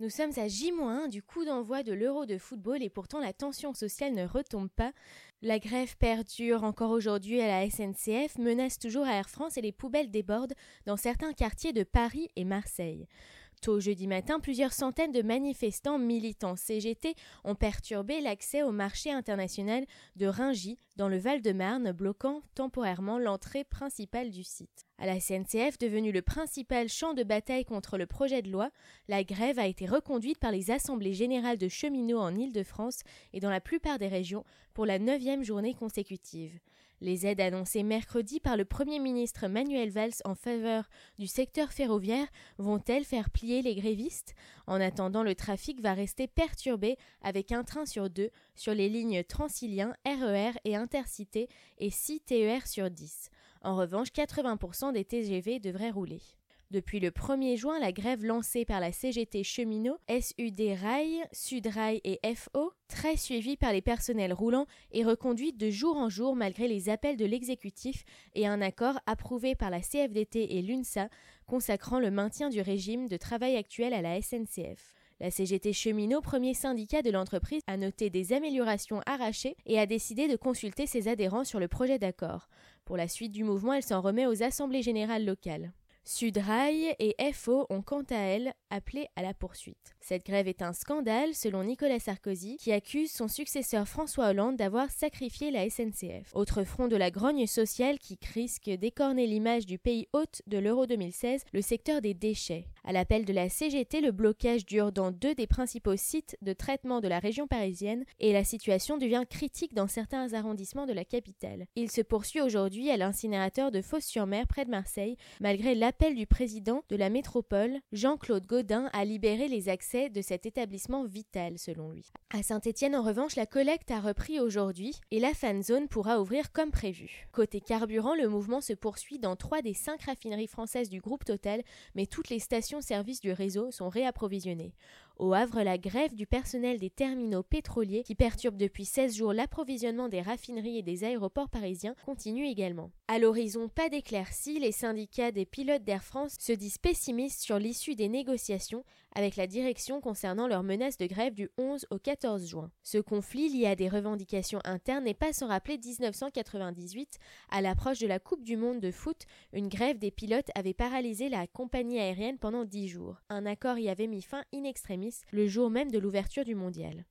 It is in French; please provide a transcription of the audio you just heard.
Nous sommes à J-1 du coup d'envoi de l'Euro de football et pourtant la tension sociale ne retombe pas. La grève perdure encore aujourd'hui à la SNCF, menace toujours à Air France et les poubelles débordent dans certains quartiers de Paris et Marseille. Tôt jeudi matin, plusieurs centaines de manifestants militants CGT ont perturbé l'accès au marché international de Ringy dans le Val-de-Marne, bloquant temporairement l'entrée principale du site. À la CNCF, devenu le principal champ de bataille contre le projet de loi, la grève a été reconduite par les assemblées générales de cheminots en Île-de-France et dans la plupart des régions pour la neuvième journée consécutive. Les aides annoncées mercredi par le Premier ministre Manuel Valls en faveur du secteur ferroviaire vont-elles faire plier les grévistes En attendant, le trafic va rester perturbé avec un train sur deux sur les lignes Transilien, RER e et Intercité et 6 TER sur 10. En revanche, 80% des TGV devraient rouler. Depuis le 1er juin, la grève lancée par la CGT cheminot, SUD Rail, Sudrail et FO, très suivie par les personnels roulants, est reconduite de jour en jour malgré les appels de l'exécutif et un accord approuvé par la CFDT et l'UNSA consacrant le maintien du régime de travail actuel à la SNCF. La CGT cheminot, premier syndicat de l'entreprise, a noté des améliorations arrachées et a décidé de consulter ses adhérents sur le projet d'accord. Pour la suite du mouvement, elle s'en remet aux assemblées générales locales. Sudrail et FO ont quant à elles appelé à la poursuite. Cette grève est un scandale selon Nicolas Sarkozy qui accuse son successeur François Hollande d'avoir sacrifié la SNCF. Autre front de la grogne sociale qui risque d'écorner l'image du pays hôte de l'Euro 2016, le secteur des déchets. À l'appel de la CGT, le blocage dure dans deux des principaux sites de traitement de la région parisienne et la situation devient critique dans certains arrondissements de la capitale. Il se poursuit aujourd'hui à l'incinérateur de Fos-sur-Mer près de Marseille, malgré l'appel du président de la métropole, Jean-Claude Gaudin, à libérer les accès de cet établissement vital selon lui. À Saint-Étienne, en revanche, la collecte a repris aujourd'hui et la fan zone pourra ouvrir comme prévu. Côté carburant, le mouvement se poursuit dans trois des cinq raffineries françaises du groupe Total, mais toutes les stations services du réseau sont réapprovisionnés. Au Havre, la grève du personnel des terminaux pétroliers, qui perturbe depuis 16 jours l'approvisionnement des raffineries et des aéroports parisiens, continue également. À l'horizon, pas d'éclaircie, les syndicats des pilotes d'Air France se disent pessimistes sur l'issue des négociations avec la direction concernant leur menace de grève du 11 au 14 juin. Ce conflit lié à des revendications internes n'est pas sans rappeler 1998, à l'approche de la Coupe du Monde de foot, une grève des pilotes avait paralysé la compagnie aérienne pendant 10 jours. Un accord y avait mis fin in extremis le jour même de l'ouverture du mondial.